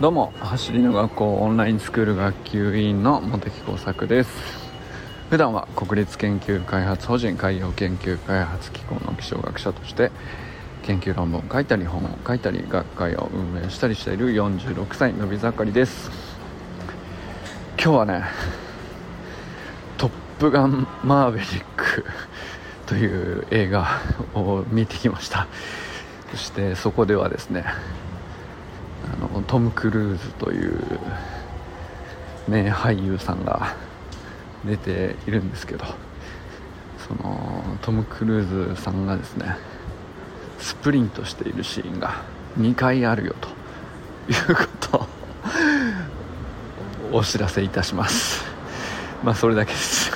どうも走りの学校オンラインスクール学級委員の茂木耕作です。普段は国立研究開発法人海洋研究開発機構の気象学者として研究論文を書いたり本を書いたり学会を運営したりしている46歳のび盛りです。今日はね「トップガンマーヴェリック」という映画を見てきました。そしてそこではですねトム・クルーズという名俳優さんが出ているんですけどそのトム・クルーズさんがですねスプリントしているシーンが2回あるよということをお知らせいたします。まあそれだけです。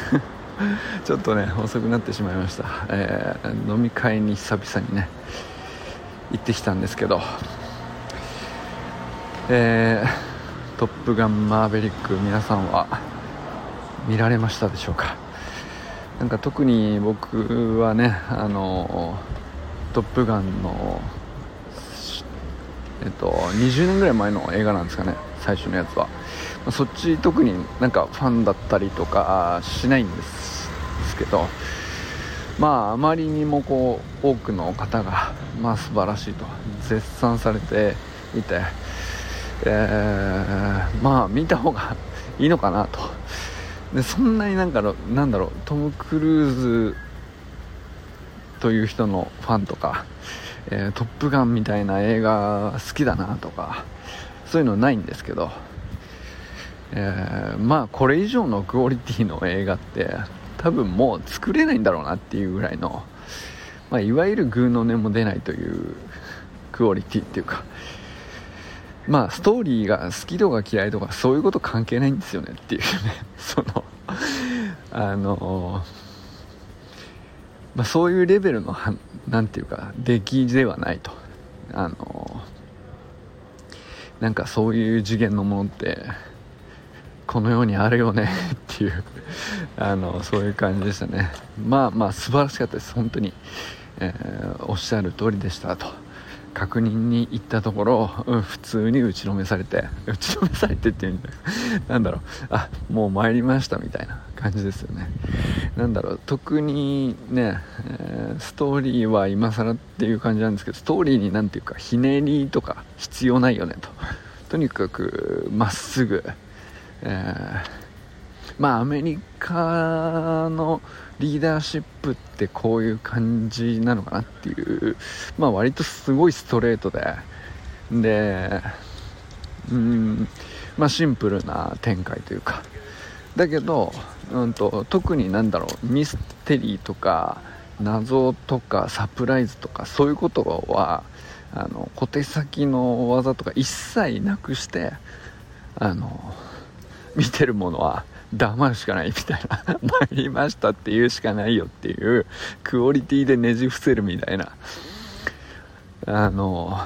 ちょっとね遅くなってしまいました、えー、飲み会に久々にね行ってきたんですけどえー、トップガンマーヴェリック皆さんは見られましたでしょうか？なんか特に僕はねあのトップガンのえっと20年ぐらい前の映画なんですかね最初のやつは。そっち特になんかファンだったりとかしないんですけどまああまりにもこう多くの方がまあ素晴らしいと絶賛されていてえー、まあ見た方がいいのかなと。でそんなになんかなんだろうトム・クルーズという人のファンとか、えー、トップガンみたいな映画好きだなとかそういうのないんですけど、えー、まあこれ以上のクオリティの映画って多分もう作れないんだろうなっていうぐらいの、まあ、いわゆるグーの音も出ないというクオリティっていうかまあストーリーが好きとか嫌いとかそういうこと関係ないんですよねっていうね。そのあのまあ、そういうレベルの何て言うか出来ではないと。あのなんかそういう次元のものってこの世にあるよねっていうあのそういう感じでしたね。まあまあ素晴らしかったです。本当に、えー、おっしゃる通りでしたと。確認に行ったところ、うん、普通に打ちのめされて打ちのめされてっていうんだなんだろうあもう参りましたみたいな感じですよね。なんだろう特にね、えー、ストーリーは今更っていう感じなんですけどストーリーに何ていうかひねりとか必要ないよねと。とにかくまっすぐ、えーまあアメリカのリーダーシップってこういう感じなのかなっていう。まあ割とすごいストレートで。でうん。まあシンプルな展開というか。だけど、うんと、特になんだろうミステリーとか謎とかサプライズとかそういうことはあの小手先の技とか一切なくしてあの見てるものは黙るしかないみたいな。参りましたって言うしかないよっていうクオリティでねじ伏せるみたいな。あの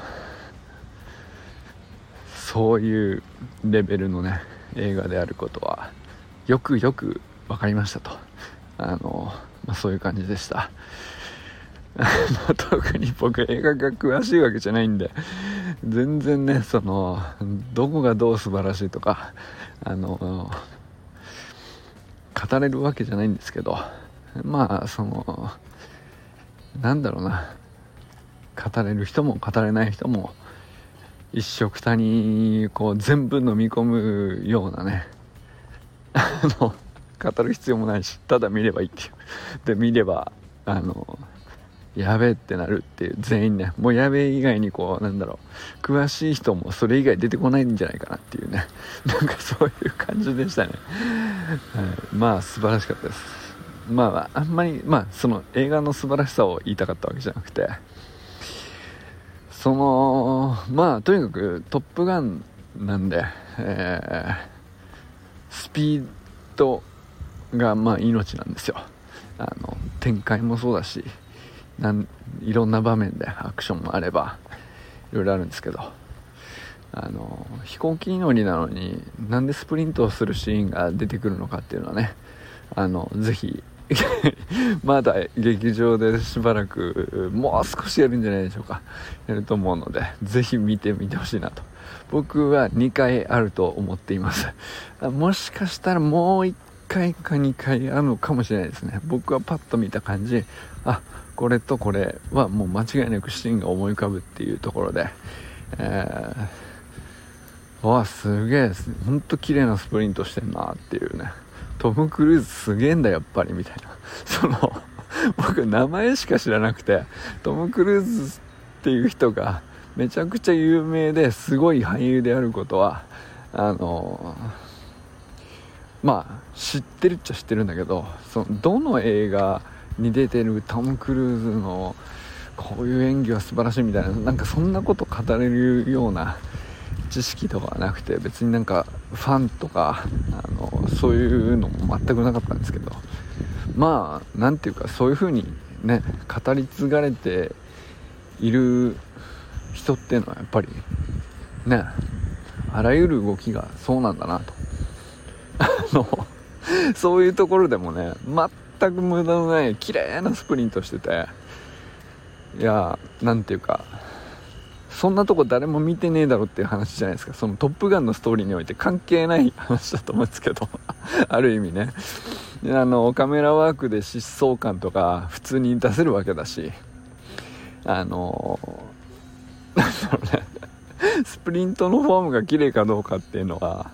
そういうレベルのね映画であることはよくよく分かりましたと。あの、まあ、そういう感じでした。特に僕映画が詳しいわけじゃないんで全然ねそのどこがどう素晴らしいとかあの語れるわけじゃないんですけどまあそのなんだろうな。語れる人も語れない人も一緒くたにこう全部飲み込むようなね語る必要もないしただ見ればいいっていう。で見ればあのやべえってなるっていう全員ね。もうやべえ以外にこうなんだろう。詳しい人もそれ以外出てこないんじゃないかなっていうね。なんかそういう感じでしたね、はい、まあ素晴らしかったです。まああんまりまあその映画の素晴らしさを言いたかったわけじゃなくて。そのまあとにかく「トップガン」なんで、えー、スピードがまあ命なんですよ。あの展開もそうだし。なんいろんな場面でアクションもあればいろいろあるんですけど。あの飛行機乗りなのになんでスプリントをするシーンが出てくるのかっていうのはねあのぜひ まだ劇場でしばらくもう少しやるんじゃないでしょうかやると思うのでぜひ見てみてほしいなと。僕は2回あると思っています。もしかしたらもう1回か2回あるのかもしれないですね。僕はパッと見た感じあこれとこれはもう間違いなくシーンが思い浮かぶっていうところで、えー、わすげえほんと綺麗なスプリントしてんなっていうね。トム・クルーズすげえんだやっぱりみたいな。その僕名前しか知らなくてトム・クルーズっていう人がめちゃくちゃ有名ですごい俳優であることはあのまあ知ってるっちゃ知ってるんだけどそのどの映画に出てるトム・クルーズのこういう演技は素晴らしいみたいななんかそんなこと語れるような知識とかはなくて別になんかファンとかあのそういうのも全くなかったんですけどまあ何ていうかそういう風にね語り継がれている人っていうのはやっぱりねあらゆる動きがそうなんだなと。あのそういうところでもね全く無駄のない綺麗なスプリントしてていや何ていうかそんなとこ誰も見てねえだろっていう話じゃないですか。その「トップガン」のストーリーにおいて関係ない話だと思うんですけど ある意味ね。あのカメラワークで疾走感とか普通に出せるわけだしあのなんだろうねスプリントのフォームが綺麗かどうかっていうのは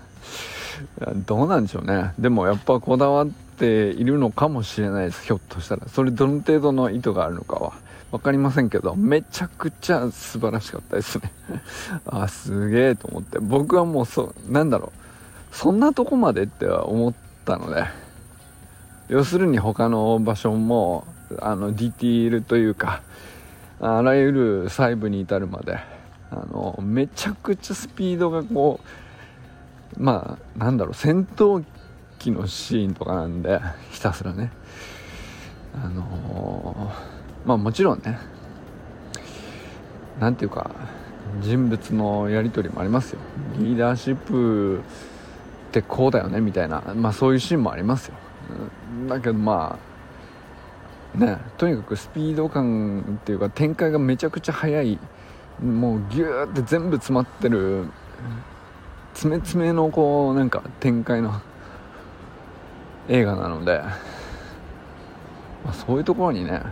どうなんでしょうね。でもやっぱこだわっているのかもしれないですひょっとしたら。それどの程度の意図があるのかは。分かりませんけどめちゃくちゃ素晴らしかったですね。あすげえと思って。僕はもうそうなんだろう。そんなとこまでっては思ったので。要するに他の場所もあのディティールというかあらゆる細部に至るまであのめちゃくちゃスピードがこうまあなんだろう戦闘機のシーンとかなんで ひたすらね。あのーまあもちろんね何ていうか人物のやり取りもありますよ。リーダーシップってこうだよねみたいなまあそういうシーンもありますよ。だけどまあねとにかくスピード感っていうか展開がめちゃくちゃ速い。もうギューって全部詰まってる詰め詰めのこうなんか展開の映画なので、まあ、そういうところにね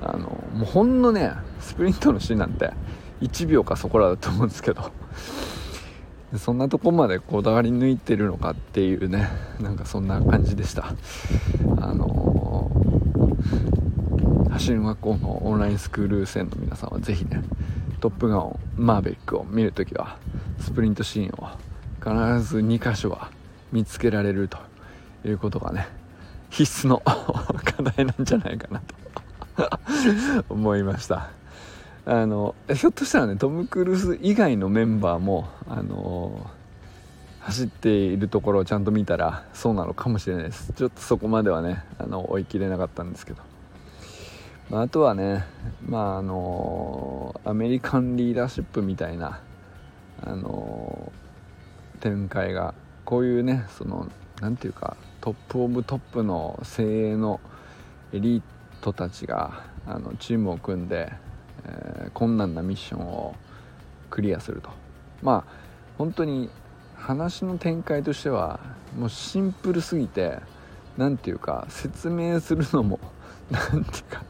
あのもうほんのねスプリントのシーンなんて1秒かそこらだと思うんですけどそんなとこまでこだわり抜いてるのかっていうねなんかそんな感じでした。あのー、走り学校のオンラインスクール生の皆さんは是非ね「トップガンマーベリック」を見るときはスプリントシーンを必ず2箇所は見つけられるということがね必須の 課題なんじゃないかなと 思いました。あのひょっとしたらねトム・クルーズ以外のメンバーもあの走っているところをちゃんと見たらそうなのかもしれないです。ちょっとそこまではねあの追い切れなかったんですけど、まあ、あとはねまああのアメリカンリーダーシップみたいなあの展開がこういうねその何ていうかトップオブトップの精鋭のエリートたちがあのチームを組んで、えー、困難なミッションをクリアすると。まあ本当に話の展開としてはもうシンプルすぎて何ていうか説明するのも 何ていうか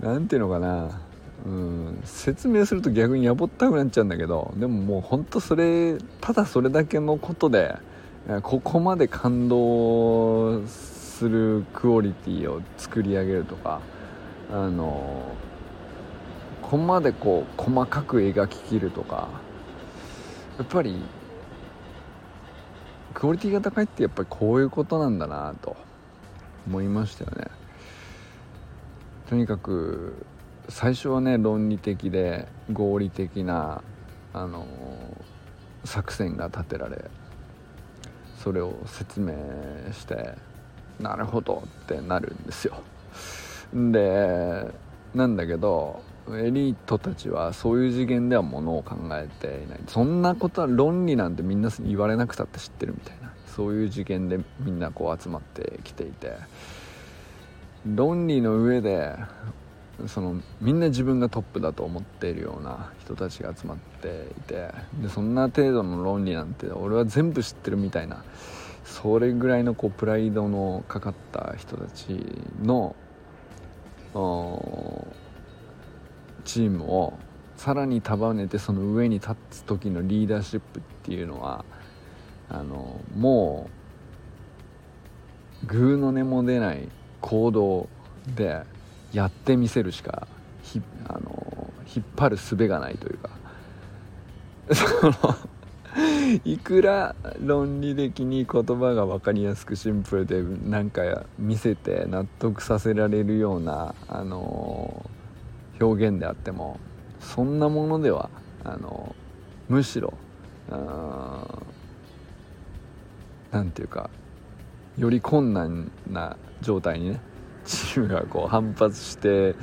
何ていうのかな。うん説明すると逆にやぼったくなっちゃうんだけどでももうほんとそれただそれだけのことでここまで感動するクオリティを作り上げるとかあのここまでこう細かく描ききるとかやっぱりクオリティが高いってやっぱりこういうことなんだなと思いましたよね。とにかく最初はね論理的で合理的なあの作戦が立てられそれを説明してなるほどってなるんですよ。でなんだけどエリートたちはそういう次元ではものを考えていない。そんなことは論理なんてみんな言われなくたって知ってるみたいな。そういう次元でみんなこう集まってきていて。論理の上でそのみんな自分がトップだと思っているような人たちが集まっていてでそんな程度の論理なんて俺は全部知ってるみたいなそれぐらいのこうプライドのかかった人たちのチームをさらに束ねてその上に立つ時のリーダーシップっていうのはあのもうグーの音も出ない行動でやってみせるしかひあの引っ張る術がないというか。そのいくら論理的に言葉が分かりやすくシンプルでなんか見せて納得させられるような、あの表現であってもそんなものではあのむしろ何て言うかより困難な状態にねチームがこう反発して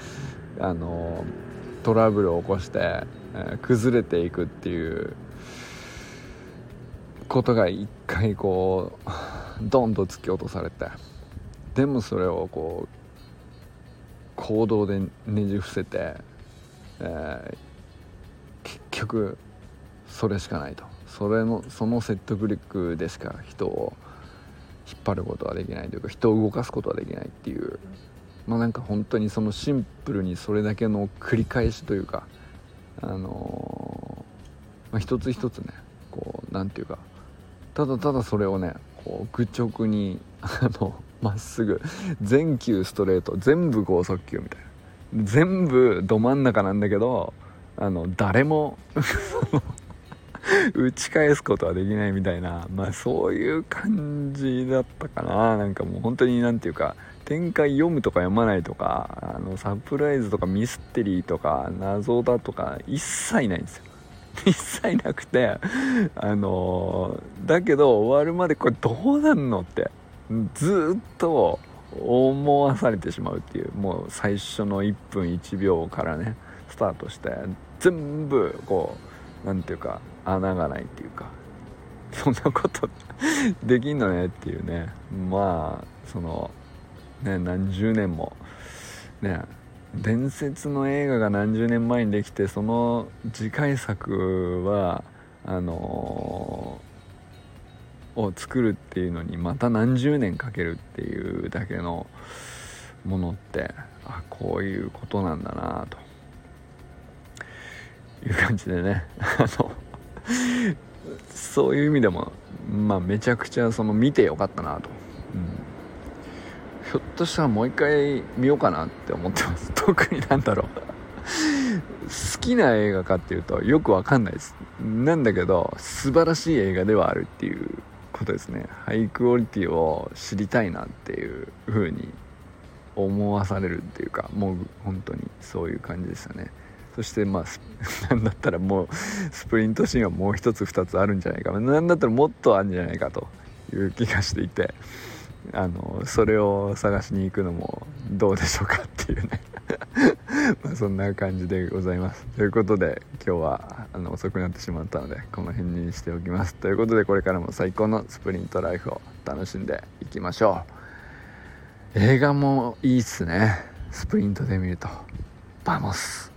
あのトラブルを起こして、え、崩れていくっていうことが一回こうドンと突き落とされてでもそれをこう行動でねじ伏せて、えー、結局それしかないと。それのその説得力でしか人を引っ張ることはできないというか人を動かすことはできないっていう。まあなんか本当にそのシンプルにそれだけの繰り返しというかあのー、まあ、一つ一つねこう何て言うかただただそれをねこう愚直にあのまっすぐ全球ストレート全部剛速球みたいな。全部ど真ん中なんだけどあの誰も 打ち返すことはできないみたいな。まあそういう感じだったかな。なんかもう本当に何て言うか展開読むとか読まないとかあのサプライズとかミステリーとか謎だとか一切ないんですよ。一切なくてあのだけど終わるまでこれどうなんのってずっと思わされてしまうっていうもう最初の1分1秒からねスタートして全部こう何て言うか穴がないっていうかそんなこと できんのねっていうね。まあそのね何十年もね伝説の映画が何十年前にできてその次回作はあのー、を作るっていうのにまた何十年かけるっていうだけのものってあこういうことなんだなと。いう感じでね。あのそういう意味でもまあめちゃくちゃその見てよかったなと、うん、ひょっとしたらもう一回見ようかなって思ってます。特になんだろう。好きな映画かっていうとよくわかんないです。なんだけど素晴らしい映画ではあるっていうことですね。ハイクオリティを知りたいなっていう風に思わされるっていうかもう本当にそういう感じでしたね。そしてまあ なんだったらもうスプリントシーンはもう一つ二つあるんじゃないか。なんだったらもっとあるんじゃないかという気がしていて。あのそれを探しに行くのもどうでしょうかっていうね。まそんな感じでございます。ということで今日はあの遅くなってしまったのでこの辺にしておきます。ということでこれからも最高のスプリントライフを楽しんでいきましょう。映画もいいっすね。スプリントで見ると。バモス。